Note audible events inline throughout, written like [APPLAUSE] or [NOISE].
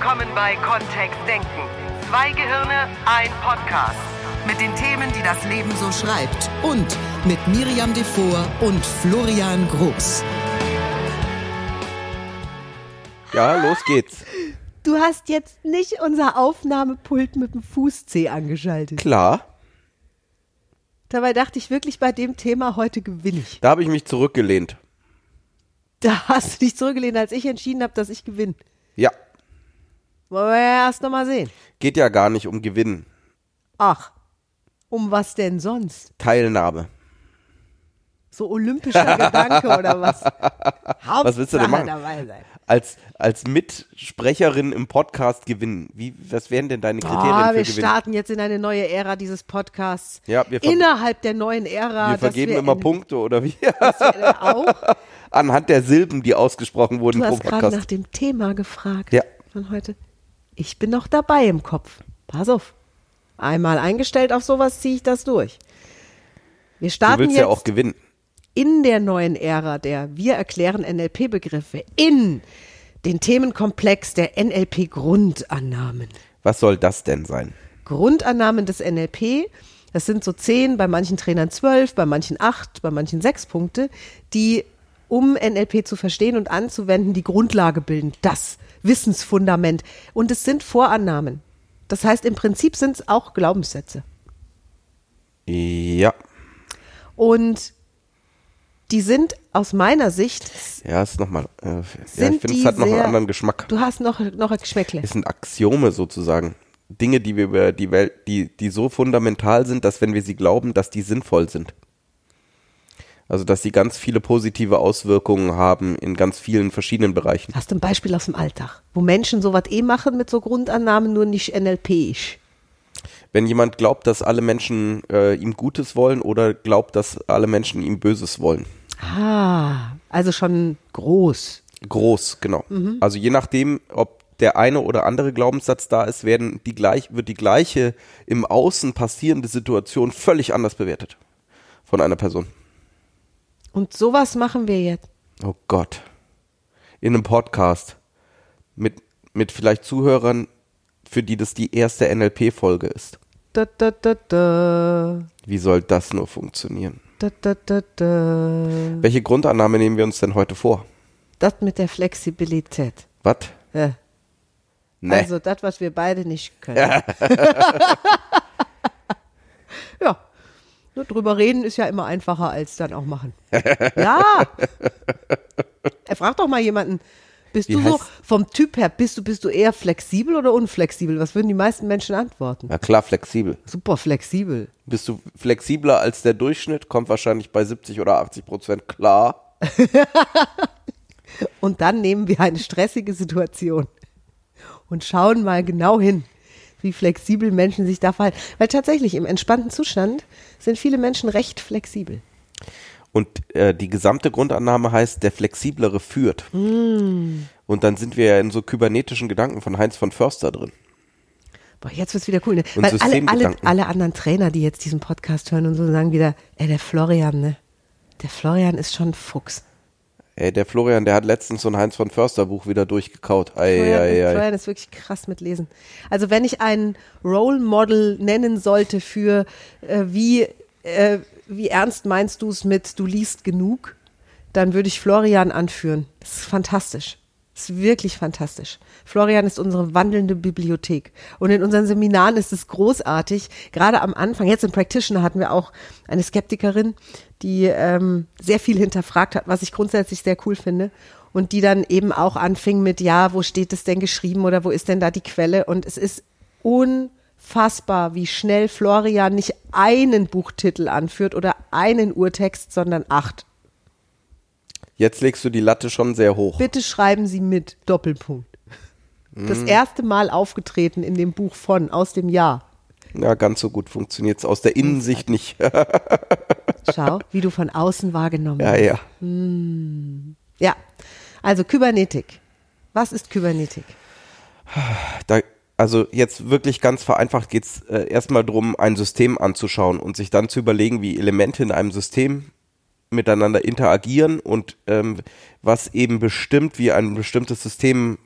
willkommen bei Kontext Denken. Zwei Gehirne, ein Podcast. Mit den Themen, die das Leben so schreibt. Und mit Miriam Devor und Florian Groß. Ja, los geht's. Du hast jetzt nicht unser Aufnahmepult mit dem Fußzeh angeschaltet. Klar, Dabei dachte ich wirklich, bei dem Thema heute gewinne ich. da habe ich mich zurückgelehnt. Da hast du dich zurückgelehnt, als ich entschieden habe, dass ich gewinne. Ja, Wollen wir ja erst noch mal sehen. geht ja gar nicht um Gewinnen. Ach, um was denn sonst? Teilnahme. So olympischer Gedanke oder was? [LAUGHS] Was willst du denn machen? dabei sein. Als, als Mitsprecherin im Podcast gewinnen. Wie, was wären denn deine Kriterien Ah, für wir Gewinnen? starten jetzt in eine neue Ära dieses Podcasts. Ja, wir Innerhalb der neuen Ära. wir vergeben immer in, Punkte oder wie? [LAUGHS] dass wir auch. Anhand der Silben, die ausgesprochen wurden Du pro hast gerade Podcast. nach dem Thema gefragt Ja. von heute. Ich bin noch dabei im Kopf. Pass auf. Einmal eingestellt auf sowas ziehe ich das durch. Wir Du starten willst jetzt ja auch gewinnen. in der neuen Ära der Wir erklären NLP-Begriffe in den Themenkomplex der NLP-Grundannahmen. Was soll das denn sein? Grundannahmen des NLP. Das sind so zehn, bei manchen Trainern zwölf, bei manchen acht, bei manchen sechs Punkte, die, um NLP zu verstehen und anzuwenden, die Grundlage bilden. Das Wissensfundament. Und es sind Vorannahmen. Das heißt, im Prinzip sind es auch Glaubenssätze. Ja. Und die sind aus meiner Sicht, Ja, ist nochmal. Äh, ja, ich finde, es hat noch einen sehr- anderen Geschmack. du hast noch, noch ein Geschmäckle. Es sind Axiome sozusagen. Dinge, die wir über die Welt, die, die so fundamental sind, dass wenn wir sie glauben, dass die sinnvoll sind. Also, dass sie ganz viele positive Auswirkungen haben in ganz vielen verschiedenen Bereichen. Hast du ein Beispiel aus dem Alltag, wo Menschen sowas eh machen mit so Grundannahmen, nur nicht NLP-isch? Wenn jemand glaubt, dass alle Menschen äh, ihm Gutes wollen oder glaubt, dass alle Menschen ihm Böses wollen. Ah, also schon groß. Groß, genau. Also je nachdem, ob der eine oder andere Glaubenssatz da ist, werden die gleich, wird die gleiche im Außen passierende Situation völlig anders bewertet von einer Person. Und sowas machen wir jetzt. Oh Gott. In einem Podcast mit, mit vielleicht Zuhörern, für die das die erste NLP-Folge ist. Da, da, da, Wie soll das nur funktionieren? Welche Grundannahme nehmen wir uns denn heute vor? Das mit der Flexibilität. Was? Ja. Ne. Also das, was wir beide nicht können. [LAUGHS] [LAUGHS] ja. Nur drüber reden ist ja immer einfacher als dann auch machen. [LAUGHS] ja. Er fragt doch mal jemanden, bist Wie du so vom Typ her, bist du, bist du eher flexibel oder unflexibel? Was würden die meisten Menschen antworten? Na klar, flexibel. Super flexibel. Bist du flexibler als der Durchschnitt? Kommt wahrscheinlich bei 70 oder 80 Prozent klar. [LAUGHS] Und dann nehmen wir eine stressige Situation und schauen mal genau hin, wie flexibel Menschen sich da verhalten. Weil tatsächlich im entspannten Zustand sind viele Menschen recht flexibel. Und äh, die gesamte Grundannahme heißt, der Flexiblere führt. Hm. Und dann sind wir ja in so kybernetischen Gedanken von Heinz von Förster drin. Boah, jetzt wird's wieder cool. Ne? Und Weil alle, alle, alle anderen Trainer, die jetzt diesen Podcast hören und so, sagen wieder, ey, der Florian, ne? Der Florian ist schon ein Fuchs. Ey, der Florian, der hat letztens so ein Heinz von Förster Buch wieder durchgekaut. Ei, Florian, ei, ei. Florian ist wirklich krass mit Lesen. Also wenn ich einen Role Model nennen sollte für äh, wie, äh, wie ernst meinst du es mit du liest genug, dann würde ich Florian anführen. Das ist fantastisch. Ist wirklich fantastisch. Florian ist unsere wandelnde Bibliothek. Und in unseren Seminaren ist es großartig. Gerade am Anfang, jetzt im Practitioner hatten wir auch eine Skeptikerin, die ähm, sehr viel hinterfragt hat, was ich grundsätzlich sehr cool finde. Und die dann eben auch anfing mit, ja, wo steht es denn geschrieben oder wo ist denn da die Quelle? Und es ist unfassbar, wie schnell Florian nicht einen Buchtitel anführt oder einen Urtext, sondern acht. Jetzt legst du die Latte schon sehr hoch. Bitte schreiben Sie mit Doppelpunkt. Das erste Mal aufgetreten in dem Buch von, aus dem Jahr. Ja, ganz so gut funktioniert's aus der Innensicht nicht. [LAUGHS] Schau, wie du von außen wahrgenommen ja, wirst. ja. Ja, also Kybernetik. Was ist Kybernetik? Da, also jetzt wirklich ganz vereinfacht geht's äh, erstmal drum, ein System anzuschauen und sich dann zu überlegen, wie Elemente in einem System miteinander interagieren und ähm, was eben bestimmt, wie ein bestimmtes System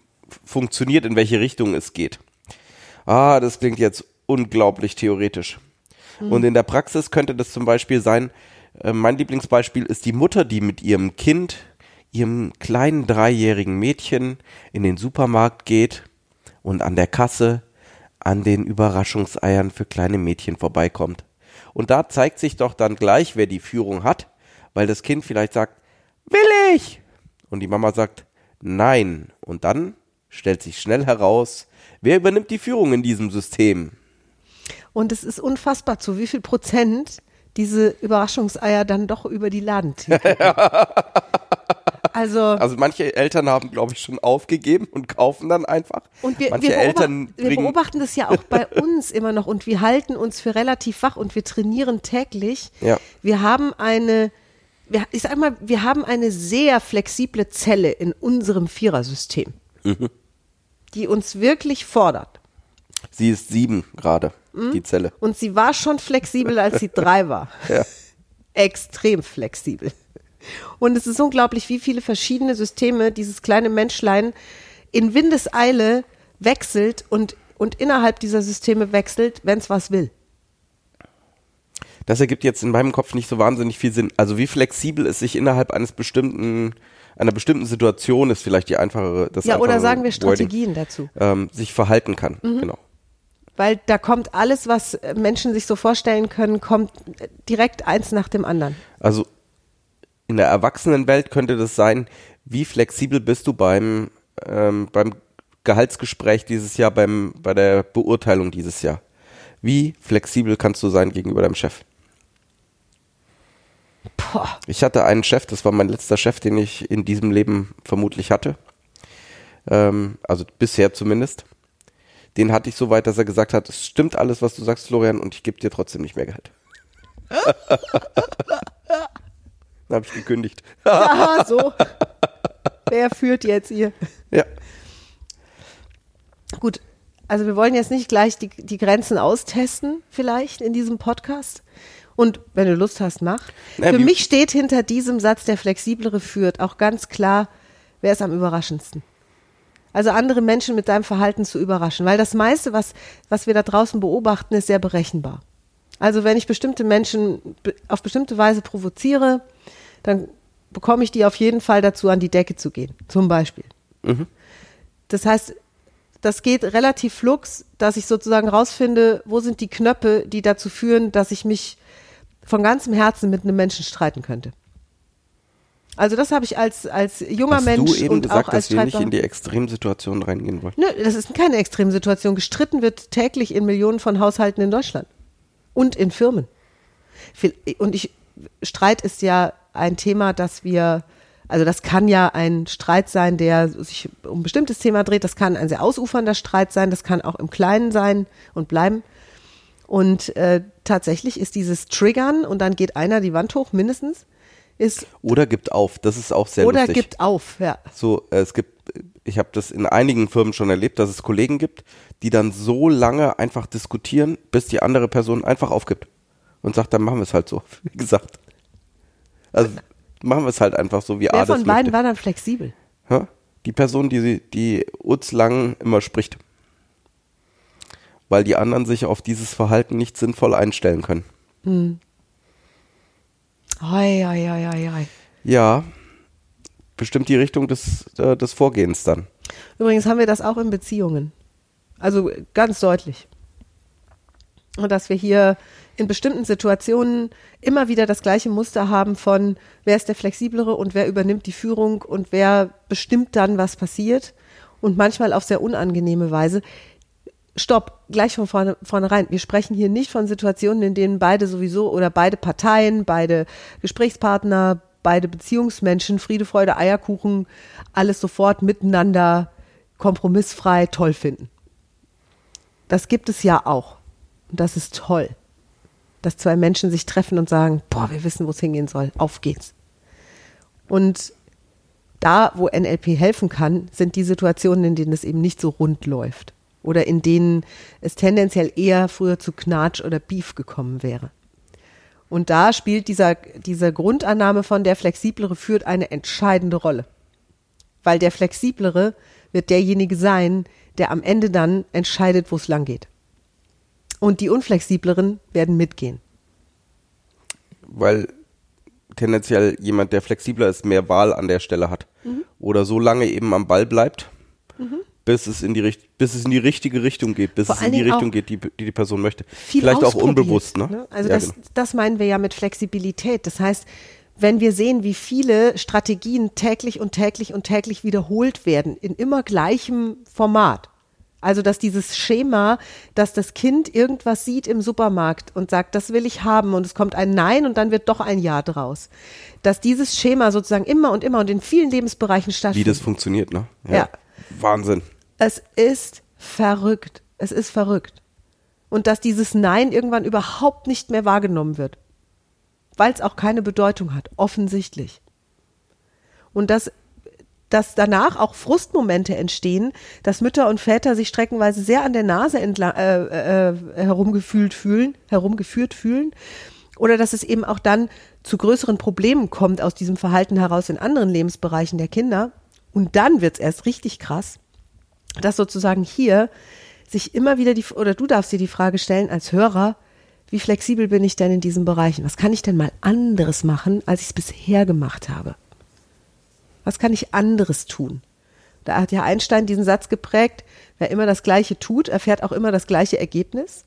funktioniert, in welche Richtung es geht. Ah, das klingt jetzt unglaublich theoretisch. Und in der Praxis könnte das zum Beispiel sein, äh, mein Lieblingsbeispiel ist die Mutter, die mit ihrem Kind, ihrem kleinen dreijährigen Mädchen in den Supermarkt geht und an der Kasse an den Überraschungseiern für kleine Mädchen vorbeikommt. Und da zeigt sich doch dann gleich, wer die Führung hat, weil das Kind vielleicht sagt, will ich! Und die Mama sagt, nein. Und dann stellt sich schnell heraus, wer übernimmt die Führung in diesem System? Und es ist unfassbar, zu wie viel Prozent diese Überraschungseier dann doch über die gehen. [LAUGHS] also, Also manche Eltern haben, glaube ich, schon aufgegeben und kaufen dann einfach. und wir, manche wir, Eltern beobachten, wir beobachten das ja auch bei [LAUGHS] uns immer noch und wir halten uns für relativ wach und wir trainieren täglich. Ja. Wir haben eine, ich sag mal, wir haben eine sehr flexible Zelle in unserem Vierersystem, Mhm. die uns wirklich fordert. Sie ist sieben gerade, Hm? die Zelle. Und sie war schon flexibel, als sie drei war. [LAUGHS] Ja. Extrem flexibel. Und es ist unglaublich, wie viele verschiedene Systeme dieses kleine Menschlein in Windeseile wechselt und, und innerhalb dieser Systeme wechselt, wenn es was will. Das ergibt jetzt in meinem Kopf nicht so wahnsinnig viel Sinn. Also wie flexibel es sich innerhalb eines bestimmten, einer bestimmten Situation ist vielleicht die einfachere, das Ja, oder sagen wir Wording, Strategien dazu. ähm, sich verhalten kann. Mhm. Genau. Weil da kommt alles, was äh, Menschen sich so vorstellen können, kommt äh, direkt eins nach dem anderen. Also in der Erwachsenenwelt könnte das sein, wie flexibel bist du beim, ähm, beim Gehaltsgespräch dieses Jahr, beim, bei der Beurteilung dieses Jahr? Wie flexibel kannst du sein gegenüber deinem Chef? Boah. Ich hatte einen Chef, das war mein letzter Chef, den ich in diesem Leben vermutlich hatte. Ähm, also bisher zumindest. Den hatte ich so weit, dass er gesagt hat, es stimmt alles, was du sagst, Florian, und ich gebe dir trotzdem nicht mehr Gehalt. [LAUGHS] Dann habe ich gekündigt. Ja, so. Wer führt jetzt hier? ja. Gut, also wir wollen jetzt nicht gleich die, die Grenzen austesten, vielleicht in diesem Podcast. Und wenn du Lust hast, mach. Na, Für mich steht hinter diesem Satz, der flexiblere führt, auch ganz klar, wer ist am überraschendsten. Also andere Menschen mit deinem Verhalten zu überraschen, weil das meiste, was, was wir da draußen beobachten, ist sehr berechenbar. Also wenn ich bestimmte Menschen auf bestimmte Weise provoziere, dann bekomme ich die auf jeden Fall dazu, an die Decke zu gehen, zum Beispiel. Das heißt, das geht relativ flux, dass ich sozusagen rausfinde, wo sind die Knöpfe, die dazu führen, dass ich mich von ganzem Herzen mit einem Menschen streiten könnte. Also das habe ich als, als junger Hast Mensch du eben und gesagt, auch als dass wir nicht Streitbar- in die Extremsituation reingehen wollen? Nö, das ist keine Extremsituation. Gestritten wird täglich in Millionen von Haushalten in Deutschland und in Firmen. Und ich, Streit ist ja ein Thema, das wir, also das kann ja ein Streit sein, der sich um ein bestimmtes Thema dreht. Das kann ein sehr ausufernder Streit sein. Das kann auch im Kleinen sein und bleiben. Und äh, tatsächlich ist dieses Triggern und dann geht einer die Wand hoch, mindestens, ist Oder gibt auf, das ist auch sehr oder lustig. gibt auf, ja. So, äh, es gibt, ich habe das in einigen Firmen schon erlebt, dass es Kollegen gibt, die dann so lange einfach diskutieren, bis die andere Person einfach aufgibt und sagt, dann machen wir es halt so, [LAUGHS] wie gesagt. Also machen wir es halt einfach so, wie Wer A das von beiden möchte. war dann flexibel? Ja? Die Person, die, sie- die Utz lang immer spricht. Weil die anderen sich auf dieses Verhalten nicht sinnvoll einstellen können. Hoi, hoi, hoi, hoi, hoi. Ja, bestimmt die Richtung des, äh, des Vorgehens dann. Übrigens haben wir das auch in Beziehungen. Also ganz deutlich. Und dass wir hier in bestimmten Situationen immer wieder das gleiche Muster haben von, wer ist der Flexiblere und wer übernimmt die Führung und wer bestimmt dann, was passiert. Und manchmal auf sehr unangenehme Weise. Stopp, gleich von vorne, vornherein. Wir sprechen hier nicht von Situationen, in denen beide sowieso oder beide Parteien, beide Gesprächspartner, beide Beziehungsmenschen, Friede, Freude, Eierkuchen, alles sofort miteinander kompromissfrei toll finden. Das gibt es ja auch. Und das ist toll. Dass zwei Menschen sich treffen und sagen, boah, wir wissen, wo es hingehen soll. Auf geht's. Und da, wo NLP helfen kann, sind die Situationen, in denen es eben nicht so rund läuft. Oder in denen es tendenziell eher früher zu Knatsch oder Beef gekommen wäre. Und da spielt dieser, diese Grundannahme von der Flexiblere führt eine entscheidende Rolle. weil der Flexiblere wird derjenige sein, der am Ende dann entscheidet, wo es lang geht. Und die Unflexibleren werden mitgehen. Weil tendenziell jemand, der flexibler ist, mehr Wahl an der Stelle hat. Mhm. Oder so lange eben am Ball bleibt, bis, es in die, bis es in die richtige Richtung geht, bis Vor es in die Richtung geht, die, die die Person möchte. viel Vielleicht auch unbewusst, ne? Also ja, das, genau. das meinen wir ja mit Flexibilität. Das heißt, wenn wir sehen, wie viele Strategien täglich und täglich und täglich wiederholt werden in immer gleichem Format. Also dass dieses Schema, dass das Kind irgendwas sieht im Supermarkt und sagt, das will ich haben und es kommt ein Nein und dann wird doch ein Ja draus. Dass dieses Schema sozusagen immer und immer und in vielen Lebensbereichen Wie stattfindet. das funktioniert, ne? Ja. Wahnsinn. Es ist verrückt. Es ist verrückt. Und dass dieses Nein irgendwann überhaupt nicht mehr wahrgenommen wird. Weil es auch keine Bedeutung hat, offensichtlich. Und dass, dass danach auch Frustmomente entstehen, dass Mütter und Väter sich streckenweise sehr an der Nase entla äh, äh, herumgefühlt fühlen, herumgeführt fühlen. Oder dass es eben auch dann zu größeren Problemen kommt aus diesem Verhalten heraus in anderen Lebensbereichen der Kinder. Und dann wird es erst richtig krass, dass sozusagen hier sich immer wieder die, oder du darfst dir die Frage stellen als Hörer, wie flexibel bin ich denn in diesen Bereichen? Was kann ich denn mal anderes machen, als ich es bisher gemacht habe? Was kann ich anderes tun? Da hat ja Einstein diesen Satz geprägt, wer immer das Gleiche tut, erfährt auch immer das gleiche Ergebnis.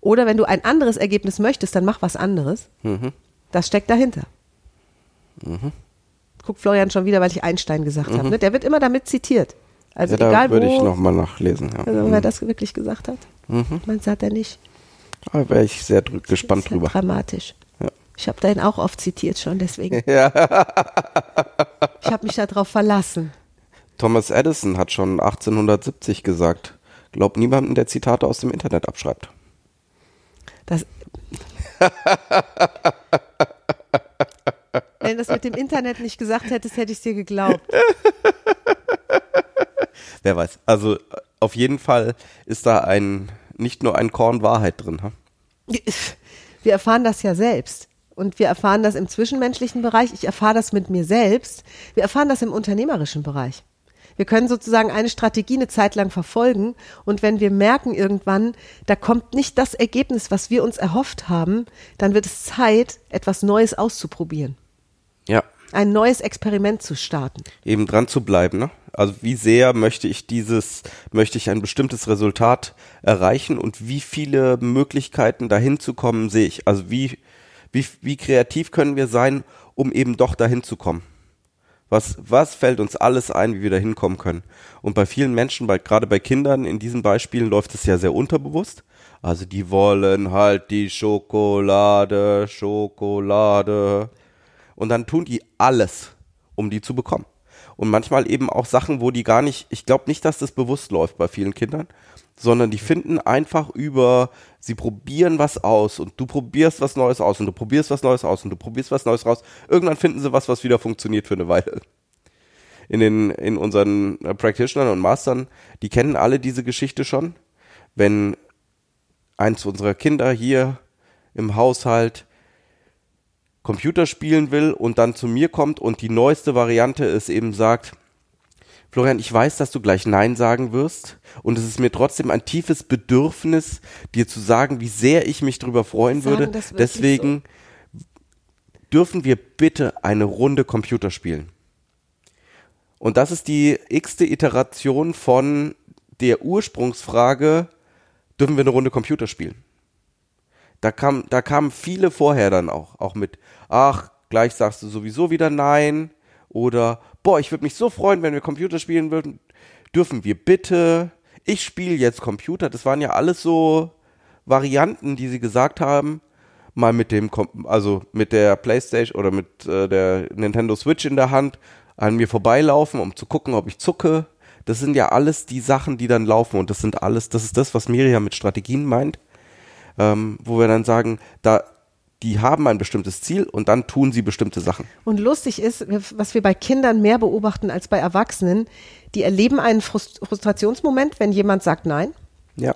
Oder wenn du ein anderes Ergebnis möchtest, dann mach was anderes. Das steckt dahinter. Guckt Florian schon wieder, weil ich Einstein gesagt habe. Ne? Der wird immer damit zitiert. Also ja, da egal würde wo, ich nochmal nachlesen. Ja. also, wer das wirklich gesagt hat. Meinst du, hat er nicht? Da wäre ich sehr drü- Das gespannt drüber. dramatisch. Ja. Ich habe den auch oft zitiert schon, deswegen. [LAUGHS] Ja. Ich habe mich darauf verlassen. Thomas Edison hat schon 1870 gesagt, glaub niemanden, der Zitate aus dem Internet abschreibt. Das [LAUGHS] Wenn du das mit dem Internet nicht gesagt hättest, hätte ich es dir geglaubt. [LAUGHS] Wer weiß. Also auf jeden Fall ist da ein nicht nur ein Korn Wahrheit drin. Ha? [LAUGHS] Wir erfahren das ja selbst. Und wir erfahren das im zwischenmenschlichen Bereich. Ich erfahre das mit mir selbst. Wir erfahren das im unternehmerischen Bereich. Wir können sozusagen eine Strategie eine Zeit lang verfolgen. Und wenn wir merken irgendwann, da kommt nicht das Ergebnis, was wir uns erhofft haben, dann wird es Zeit, etwas Neues auszuprobieren. Ja. Ein neues Experiment zu starten. Eben dran zu bleiben. Ne? Also wie sehr möchte ich dieses, möchte ich ein bestimmtes Resultat erreichen und wie viele Möglichkeiten dahin zu kommen sehe ich. Also wie, wie, wie kreativ können wir sein, um eben doch dahin zu kommen. Was, was fällt uns alles ein, wie wir da hinkommen können? Und bei vielen Menschen, bei, gerade bei Kindern in diesen Beispielen läuft es ja sehr unterbewusst. Also die wollen halt die Schokolade, Schokolade. Und dann tun die alles, um die zu bekommen. Und manchmal eben auch Sachen, wo die gar nicht, ich glaube nicht, dass das bewusst läuft bei vielen Kindern, sondern die finden einfach über, sie probieren was aus und du probierst was Neues aus und du probierst was Neues aus und du probierst was Neues raus. Irgendwann finden sie was, was wieder funktioniert für eine Weile. In den, in unseren äh, Practitionern und Mastern, die kennen alle diese Geschichte schon. Wenn eins unserer Kinder hier im Haushalt Computer spielen will und dann zu mir kommt und die neueste Variante ist eben sagt, Florian, ich weiß, dass du gleich Nein sagen wirst und es ist mir trotzdem ein tiefes Bedürfnis, dir zu sagen, wie sehr ich mich darüber freuen Sagen würde. Deswegen dürfen wir bitte eine Runde Computer spielen. Und das ist die x-te Iteration von der Ursprungsfrage, dürfen wir eine Runde Computer spielen? Da kam, da kamen viele vorher dann auch, auch mit, ach, gleich sagst du sowieso wieder nein oder, boah, ich würde mich so freuen, wenn wir Computer spielen würden. Dürfen wir bitte? Ich spiele jetzt Computer. Das waren ja alles so Varianten, die sie gesagt haben. Mal mit dem, also mit der PlayStation oder mit äh, der Nintendo Switch in der Hand an mir vorbeilaufen, um zu gucken, ob ich zucke. Das sind ja alles die Sachen, die dann laufen und das sind alles, das ist das, was Miriam mit Strategien meint ähm, wo wir dann sagen, da die haben ein bestimmtes Ziel und dann tun sie bestimmte Sachen. Und lustig ist, was wir bei Kindern mehr beobachten als bei Erwachsenen, die erleben einen Frust Frustrationsmoment, wenn jemand sagt Nein. Ja.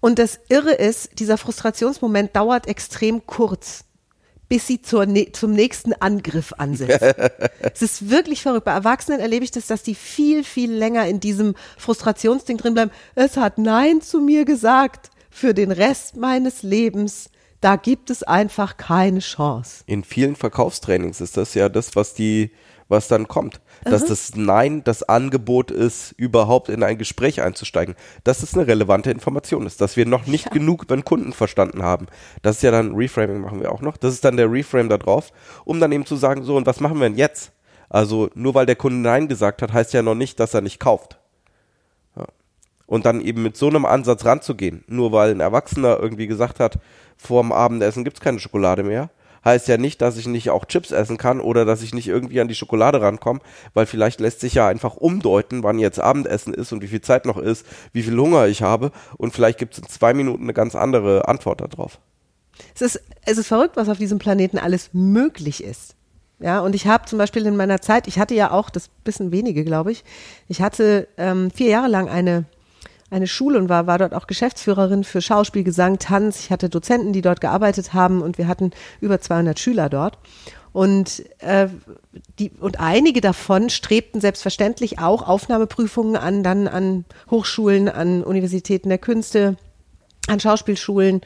Und das Irre ist, dieser Frustrationsmoment dauert extrem kurz, bis sie zur, zum nächsten Angriff ansetzen. [LAUGHS] es ist wirklich verrückt. Bei Erwachsenen erlebe ich das, dass die viel, viel länger in diesem Frustrationsding drin bleiben. Es hat Nein zu mir gesagt für den Rest meines Lebens. Da gibt es einfach keine Chance. In vielen Verkaufstrainings ist das ja das, was die, was dann kommt. Dass das Nein das Angebot ist, überhaupt in ein Gespräch einzusteigen. Das ist eine relevante Information ist, dass wir noch nicht genug über den Kunden verstanden haben. Das ist ja dann Reframing machen wir auch noch. Das ist dann der Reframe da drauf, um dann eben zu sagen, so, und was machen wir denn jetzt? Also nur weil der Kunde Nein gesagt hat, heißt ja noch nicht, dass er nicht kauft. Und dann eben mit so einem Ansatz ranzugehen, nur weil ein Erwachsener irgendwie gesagt hat, vorm Abendessen gibt's keine Schokolade mehr, heißt ja nicht, dass ich nicht auch Chips essen kann oder dass ich nicht irgendwie an die Schokolade rankomme, weil vielleicht lässt sich ja einfach umdeuten, wann jetzt Abendessen ist und wie viel Zeit noch ist, wie viel Hunger ich habe und vielleicht gibt es in zwei Minuten eine ganz andere Antwort darauf. Es ist, es ist verrückt, was auf diesem Planeten alles möglich ist. Ja, und ich habe zum Beispiel in meiner Zeit, ich hatte ja auch, das bisschen wenige, glaube ich, ich hatte ähm, vier Jahre lang eine eine Schule und war, war dort auch Geschäftsführerin für Schauspiel, Gesang, Tanz. Ich hatte Dozenten, die dort gearbeitet haben und wir hatten über 200 Schüler dort. Und, äh, die, und einige davon strebten selbstverständlich auch Aufnahmeprüfungen an, dann an Hochschulen, an Universitäten der Künste, an Schauspielschulen,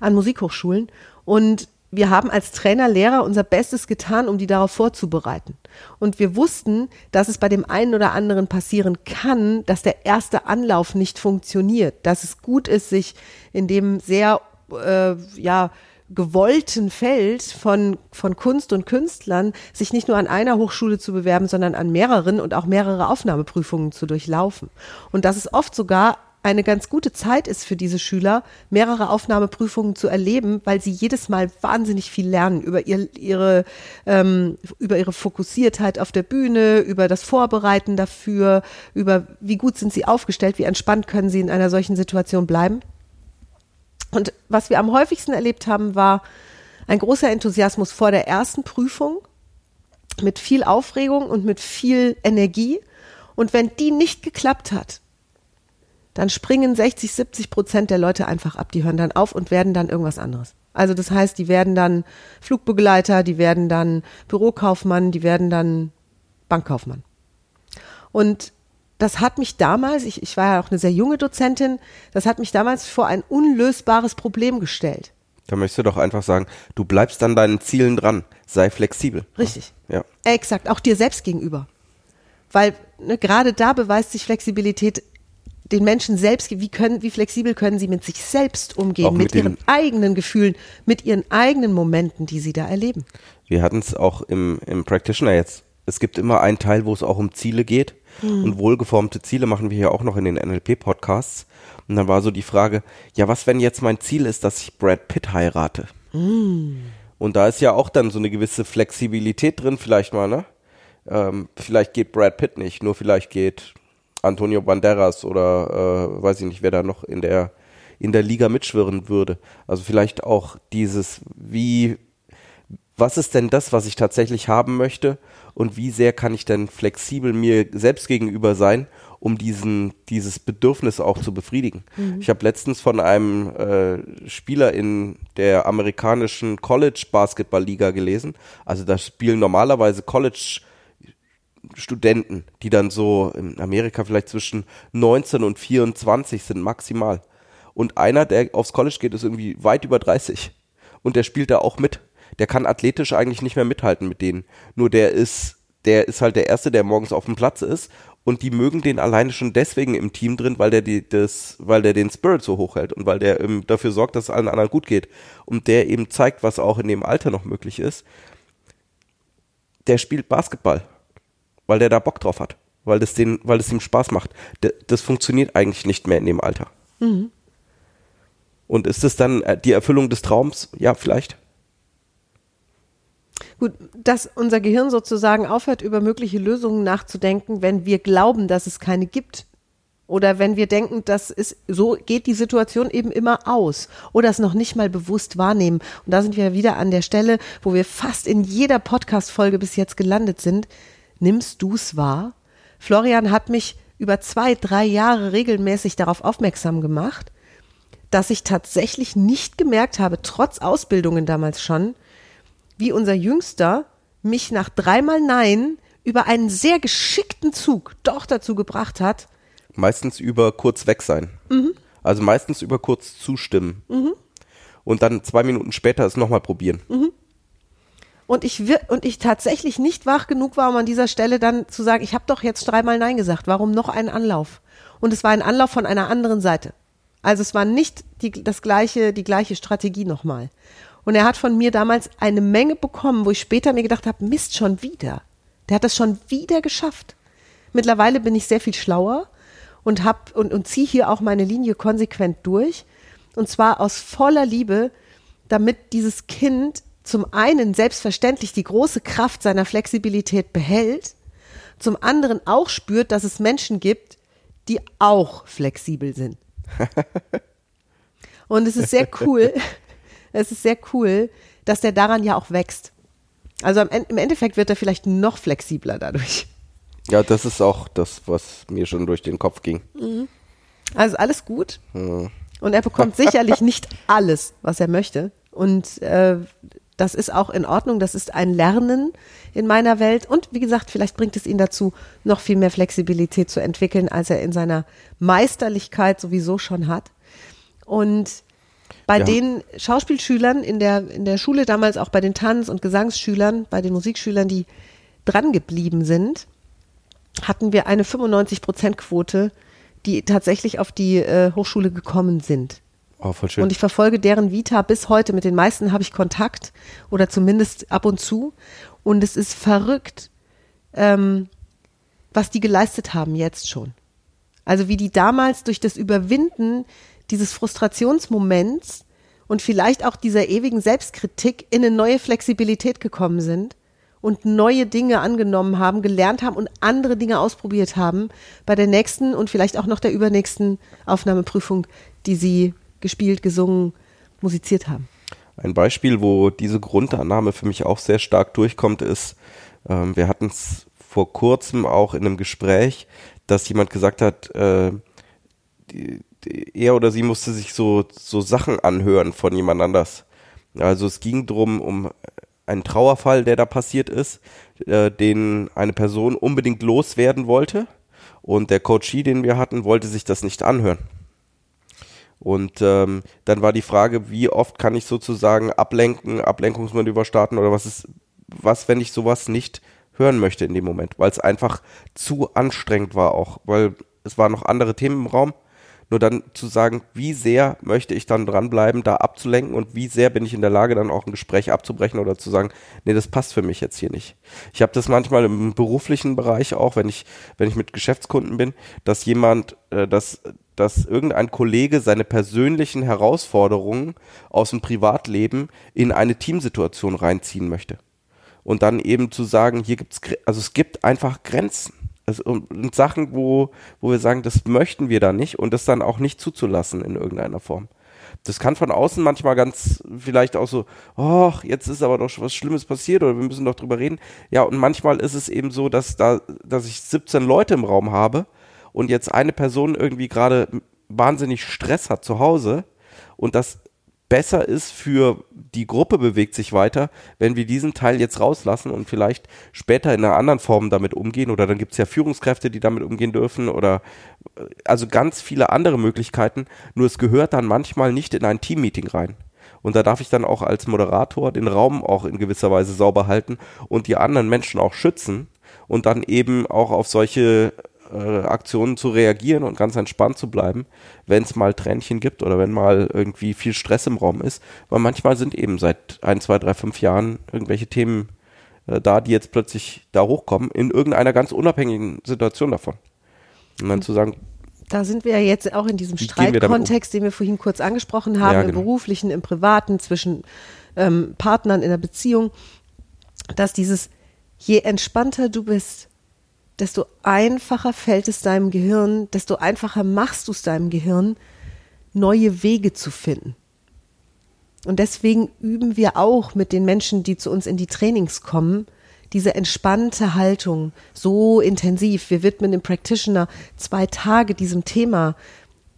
an Musikhochschulen. Und wir haben als Trainer, Lehrer unser Bestes getan, um die darauf vorzubereiten. Und wir wussten, dass es bei dem einen oder anderen passieren kann, dass der erste Anlauf nicht funktioniert, dass es gut ist, sich in dem sehr, äh, ja, gewollten Feld von, von Kunst und Künstlern, sich nicht nur an einer Hochschule zu bewerben, sondern an mehreren und auch mehrere Aufnahmeprüfungen zu durchlaufen. Und dass es oft sogar eine ganz gute Zeit ist für diese Schüler, mehrere Aufnahmeprüfungen zu erleben, weil sie jedes Mal wahnsinnig viel lernen über ihr, ihre, ähm, über ihre Fokussiertheit auf der Bühne, über das Vorbereiten dafür, über wie gut sind sie aufgestellt, wie entspannt können sie in einer solchen Situation bleiben. Und was wir am häufigsten erlebt haben, war ein großer Enthusiasmus vor der ersten Prüfung mit viel Aufregung und mit viel Energie. Und wenn die nicht geklappt hat, dann springen 60, 70 Prozent der Leute einfach ab. Die hören dann auf und werden dann irgendwas anderes. Also das heißt, die werden dann Flugbegleiter, die werden dann Bürokaufmann, die werden dann Bankkaufmann. Und das hat mich damals, ich, ich war ja auch eine sehr junge Dozentin, das hat mich damals vor ein unlösbares Problem gestellt. Da möchtest du doch einfach sagen, du bleibst an deinen Zielen dran, sei flexibel. Richtig. Ja. Exakt, auch dir selbst gegenüber. Weil ne, gerade da beweist sich Flexibilität den Menschen selbst, wie können, wie flexibel können sie mit sich selbst umgehen, mit, mit ihren eigenen Gefühlen, mit ihren eigenen Momenten, die sie da erleben. Wir hatten es auch im, im Practitioner jetzt. Es gibt immer einen Teil, wo es auch um Ziele geht. Mhm. Und wohlgeformte Ziele machen wir ja auch noch in den NLP-Podcasts. Und dann war so die Frage, ja, was, wenn jetzt mein Ziel ist, dass ich Brad Pitt heirate? Mhm. Und da ist ja auch dann so eine gewisse Flexibilität drin, vielleicht mal, ne? Ähm, vielleicht geht Brad Pitt nicht, nur vielleicht geht Antonio Banderas oder äh, weiß ich nicht, wer da noch in der in der Liga mitschwirren würde. Also vielleicht auch dieses, wie, was ist denn das, was ich tatsächlich haben möchte und wie sehr kann ich denn flexibel mir selbst gegenüber sein, um diesen, dieses Bedürfnis auch zu befriedigen. Mhm. Ich habe letztens von einem äh, Spieler in der amerikanischen College Basketball Liga gelesen. Also da spielen normalerweise College Studenten, die dann so in Amerika vielleicht zwischen 19 und 24 sind maximal. Und einer, der aufs College geht, ist irgendwie weit über 30. Und der spielt da auch mit. Der kann athletisch eigentlich nicht mehr mithalten mit denen. Nur der ist, der ist halt der Erste, der morgens auf dem Platz ist. Und die mögen den alleine schon deswegen im Team drin, weil der die, das, weil der den Spirit so hoch hält und weil der dafür sorgt, dass es allen anderen gut geht. Und der eben zeigt, was auch in dem Alter noch möglich ist. Der spielt Basketball weil der da Bock drauf hat, weil das, den, weil das ihm Spaß macht. D das funktioniert eigentlich nicht mehr in dem Alter. Mhm. Und ist es dann äh, die Erfüllung des Traums? Ja, vielleicht. Gut, dass unser Gehirn sozusagen aufhört, über mögliche Lösungen nachzudenken, wenn wir glauben, dass es keine gibt. Oder wenn wir denken, dass es so geht die Situation eben immer aus oder es noch nicht mal bewusst wahrnehmen. Und da sind wir wieder an der Stelle, wo wir fast in jeder Podcast-Folge bis jetzt gelandet sind nimmst du es wahr? Florian hat mich über zwei, drei Jahre regelmäßig darauf aufmerksam gemacht, dass ich tatsächlich nicht gemerkt habe, trotz Ausbildungen damals schon, wie unser Jüngster mich nach dreimal Nein über einen sehr geschickten Zug doch dazu gebracht hat. Meistens über kurz weg sein. Mhm. Also meistens über kurz zustimmen. Mhm. Und dann zwei Minuten später es nochmal probieren. Mhm. Und ich, und ich tatsächlich nicht wach genug war, um an dieser Stelle dann zu sagen, ich habe doch jetzt dreimal Nein gesagt, warum noch einen Anlauf? Und es war ein Anlauf von einer anderen Seite. Also es war nicht die, das gleiche, die gleiche Strategie nochmal. Und er hat von mir damals eine Menge bekommen, wo ich später mir gedacht habe, Mist, schon wieder. Der hat das schon wieder geschafft. Mittlerweile bin ich sehr viel schlauer und hab und, und ziehe hier auch meine Linie konsequent durch. Und zwar aus voller Liebe, damit dieses Kind zum einen selbstverständlich die große Kraft seiner Flexibilität behält, zum anderen auch spürt, dass es Menschen gibt, die auch flexibel sind. [LAUGHS] Und es ist sehr cool, [LAUGHS] es ist sehr cool, dass der daran ja auch wächst. Also im Endeffekt wird er vielleicht noch flexibler dadurch. Ja, das ist auch das, was mir schon durch den Kopf ging. Mhm. Also alles gut. Mhm. Und er bekommt sicherlich nicht [LAUGHS] alles, was er möchte. Und äh, das ist auch in Ordnung. Das ist ein Lernen in meiner Welt. Und wie gesagt, vielleicht bringt es ihn dazu, noch viel mehr Flexibilität zu entwickeln, als er in seiner Meisterlichkeit sowieso schon hat. Und bei ja. den Schauspielschülern in der, in der Schule damals, auch bei den Tanz- und Gesangsschülern, bei den Musikschülern, die dran geblieben sind, hatten wir eine 95-Prozent-Quote, die tatsächlich auf die äh, Hochschule gekommen sind. Oh, voll schön. Und ich verfolge deren Vita bis heute. Mit den meisten habe ich Kontakt oder zumindest ab und zu. Und es ist verrückt, ähm, was die geleistet haben jetzt schon. Also wie die damals durch das Überwinden dieses Frustrationsmoments und vielleicht auch dieser ewigen Selbstkritik in eine neue Flexibilität gekommen sind und neue Dinge angenommen haben, gelernt haben und andere Dinge ausprobiert haben bei der nächsten und vielleicht auch noch der übernächsten Aufnahmeprüfung, die sie gespielt, gesungen, musiziert haben. Ein Beispiel, wo diese Grundannahme für mich auch sehr stark durchkommt, ist, ähm, wir hatten es vor kurzem auch in einem Gespräch, dass jemand gesagt hat, äh, die, er oder sie musste sich so, so Sachen anhören von jemand anders. Also es ging drum um einen Trauerfall, der da passiert ist, äh, den eine Person unbedingt loswerden wollte. Und der Coachie, den wir hatten, wollte sich das nicht anhören. Und ähm, dann war die Frage, wie oft kann ich sozusagen ablenken, Ablenkungsmanöver starten oder was ist, was, wenn ich sowas nicht hören möchte in dem Moment, weil es einfach zu anstrengend war auch, weil es waren noch andere Themen im Raum nur dann zu sagen, wie sehr möchte ich dann dranbleiben, da abzulenken und wie sehr bin ich in der Lage, dann auch ein Gespräch abzubrechen oder zu sagen, nee, das passt für mich jetzt hier nicht. Ich habe das manchmal im beruflichen Bereich auch, wenn ich, wenn ich mit Geschäftskunden bin, dass jemand, äh, dass, dass irgendein Kollege seine persönlichen Herausforderungen aus dem Privatleben in eine Teamsituation reinziehen möchte. Und dann eben zu sagen, hier gibt's, also es gibt einfach Grenzen also, und Sachen, wo, wo wir sagen, das möchten wir da nicht und das dann auch nicht zuzulassen in irgendeiner Form. Das kann von außen manchmal ganz vielleicht auch so, oh, jetzt ist aber doch was Schlimmes passiert oder wir müssen doch drüber reden. Ja, und manchmal ist es eben so, dass da, dass ich 17 Leute im Raum habe und jetzt eine Person irgendwie gerade wahnsinnig Stress hat zu Hause und das besser ist für die Gruppe bewegt sich weiter, wenn wir diesen Teil jetzt rauslassen und vielleicht später in einer anderen Form damit umgehen oder dann gibt es ja Führungskräfte, die damit umgehen dürfen oder äh, also ganz viele andere Möglichkeiten, nur es gehört dann manchmal nicht in ein Teammeeting rein. Und da darf ich dann auch als Moderator den Raum auch in gewisser Weise sauber halten und die anderen Menschen auch schützen und dann eben auch auf solche äh, Aktionen zu reagieren und ganz entspannt zu bleiben, wenn es mal Tränchen gibt oder wenn mal irgendwie viel Stress im Raum ist. Weil manchmal sind eben seit ein, zwei, drei, fünf Jahren irgendwelche Themen äh, da, die jetzt plötzlich da hochkommen, in irgendeiner ganz unabhängigen Situation davon. Und dann zu sagen, da sind wir ja jetzt auch in diesem Streitkontext, um? den wir vorhin kurz angesprochen haben, ja, genau. im beruflichen, im privaten, zwischen ähm, Partnern in der Beziehung, dass dieses, je entspannter du bist, desto einfacher fällt es deinem Gehirn, desto einfacher machst du es deinem Gehirn, neue Wege zu finden. Und deswegen üben wir auch mit den Menschen, die zu uns in die Trainings kommen, diese entspannte Haltung so intensiv. Wir widmen im Practitioner zwei Tage diesem Thema,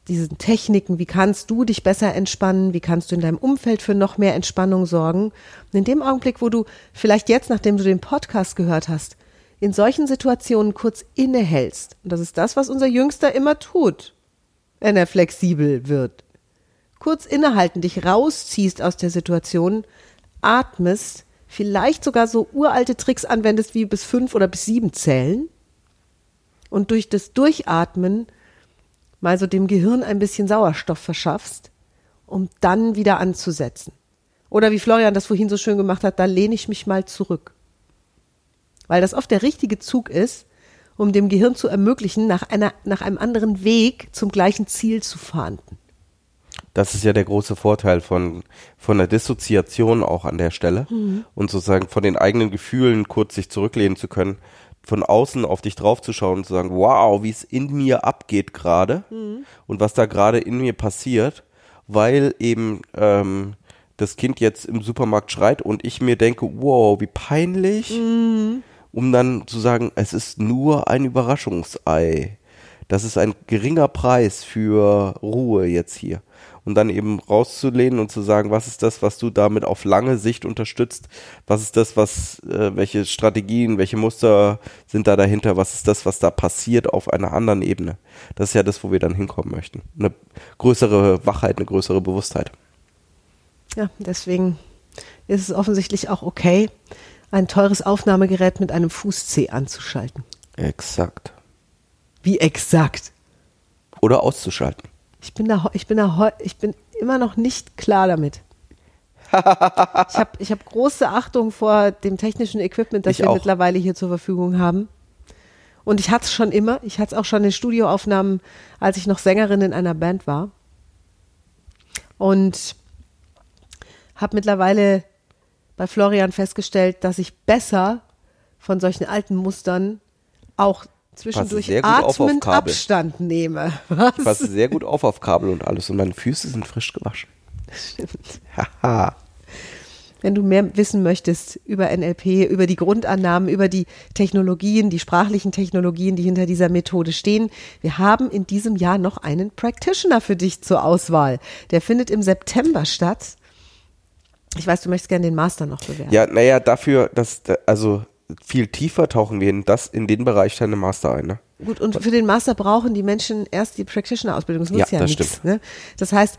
diesen Techniken, wie kannst du dich besser entspannen, wie kannst du in deinem Umfeld für noch mehr Entspannung sorgen. Und in dem Augenblick, wo du vielleicht jetzt, nachdem du den Podcast gehört hast, in solchen Situationen kurz innehältst, und das ist das, was unser Jüngster immer tut, wenn er flexibel wird, kurz innehalten, dich rausziehst aus der Situation, atmest, vielleicht sogar so uralte Tricks anwendest wie bis fünf oder bis sieben zählen und durch das Durchatmen mal so dem Gehirn ein bisschen Sauerstoff verschaffst, um dann wieder anzusetzen. Oder wie Florian das vorhin so schön gemacht hat, da lehne ich mich mal zurück. Weil das oft der richtige Zug ist, um dem Gehirn zu ermöglichen, nach, einer, nach einem anderen Weg zum gleichen Ziel zu fahnden. Das ist ja der große Vorteil von, von der Dissoziation auch an der Stelle Mhm. und sozusagen von den eigenen Gefühlen kurz sich zurücklehnen zu können, von außen auf dich draufzuschauen und zu sagen, wow, wie es in mir abgeht gerade Mhm. und was da gerade in mir passiert, weil eben ähm, das Kind jetzt im Supermarkt schreit und ich mir denke, wow, wie peinlich, Mhm. Um dann zu sagen, es ist nur ein Überraschungsei. Das ist ein geringer Preis für Ruhe jetzt hier. Und dann eben rauszulehnen und zu sagen, was ist das, was du damit auf lange Sicht unterstützt? Was ist das, was, äh, welche Strategien, welche Muster sind da dahinter? Was ist das, was da passiert auf einer anderen Ebene? Das ist ja das, wo wir dann hinkommen möchten. Eine größere Wachheit, eine größere Bewusstheit. Ja, deswegen ist es offensichtlich auch okay, ein teures Aufnahmegerät mit einem Fuß-C anzuschalten. Exakt. Wie exakt? Oder auszuschalten. Ich bin da, ich bin da, ich bin immer noch nicht klar damit. ich habe ich hab große Achtung vor dem technischen Equipment, das Ich wir auch. mittlerweile hier zur Verfügung haben. Und ich hatte es schon immer. Ich hatte es auch schon in Studioaufnahmen, als ich noch Sängerin in einer Band war. Und habe mittlerweile bei Florian festgestellt, dass ich besser von solchen alten Mustern auch zwischendurch atmend. Abstand nehme. Ich passe sehr gut auf auf Kabel und alles und meine Füße sind frisch gewaschen. Stimmt. Haha. Wenn du mehr wissen möchtest über NLP, über die Grundannahmen, über die Technologien, die sprachlichen Technologien, die hinter dieser Methode stehen, wir haben in diesem Jahr noch einen Practitioner für dich zur Auswahl. Der findet im September statt. Ich weiß, du möchtest gerne den Master noch bewerben. Ja, naja, dafür, dass, also viel tiefer tauchen wir in das, in den Bereich deine Master ein, ne? Gut, und für den Master brauchen die Menschen erst die Practitioner-Ausbildung. Das nutzt Ja, ja, das nichts. stimmt. Ne? Das heißt,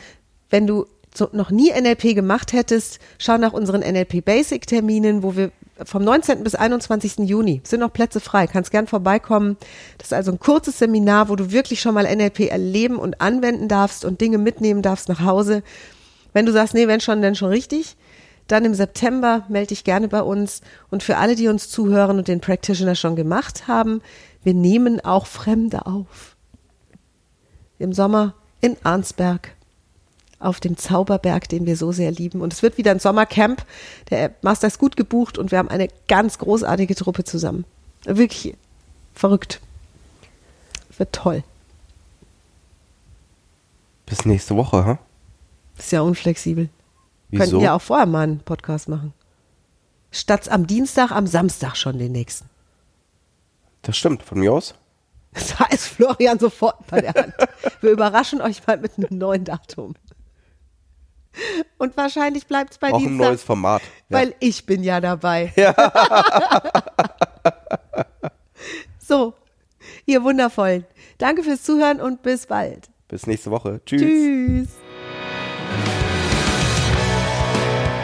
wenn du so noch nie NLP gemacht hättest, schau nach unseren NLP Basic Terminen, wo wir vom 19. bis 21. Juni sind noch Plätze frei. Kannst gern vorbeikommen. Das ist also ein kurzes Seminar, wo du wirklich schon mal NLP erleben und anwenden darfst und Dinge mitnehmen darfst nach Hause. Wenn du sagst, nee, wenn schon, dann schon richtig, dann im September melde dich gerne bei uns. Und für alle, die uns zuhören und den Practitioner schon gemacht haben, wir nehmen auch Fremde auf. Im Sommer in Arnsberg auf dem Zauberberg, den wir so sehr lieben. Und es wird wieder ein Sommercamp. Der Master ist gut gebucht und wir haben eine ganz großartige Truppe zusammen. Wirklich verrückt. Wird toll. Bis nächste Woche, ha? Ist ja unflexibel. Wieso? Könnten ja auch vorher mal einen Podcast machen. Statt am Dienstag, am Samstag schon den nächsten. Das stimmt, von mir aus. [LAUGHS] Da ist Florian sofort bei der Hand. [LAUGHS] Wir überraschen euch mal mit einem neuen Datum. Und wahrscheinlich bleibt es bei Auch ein Dienstag, neues Format. Ja. weil ich bin ja dabei. [LAUGHS] so, ihr Wundervollen. Danke fürs Zuhören und bis bald. Bis nächste Woche. Tschüss. Tschüss.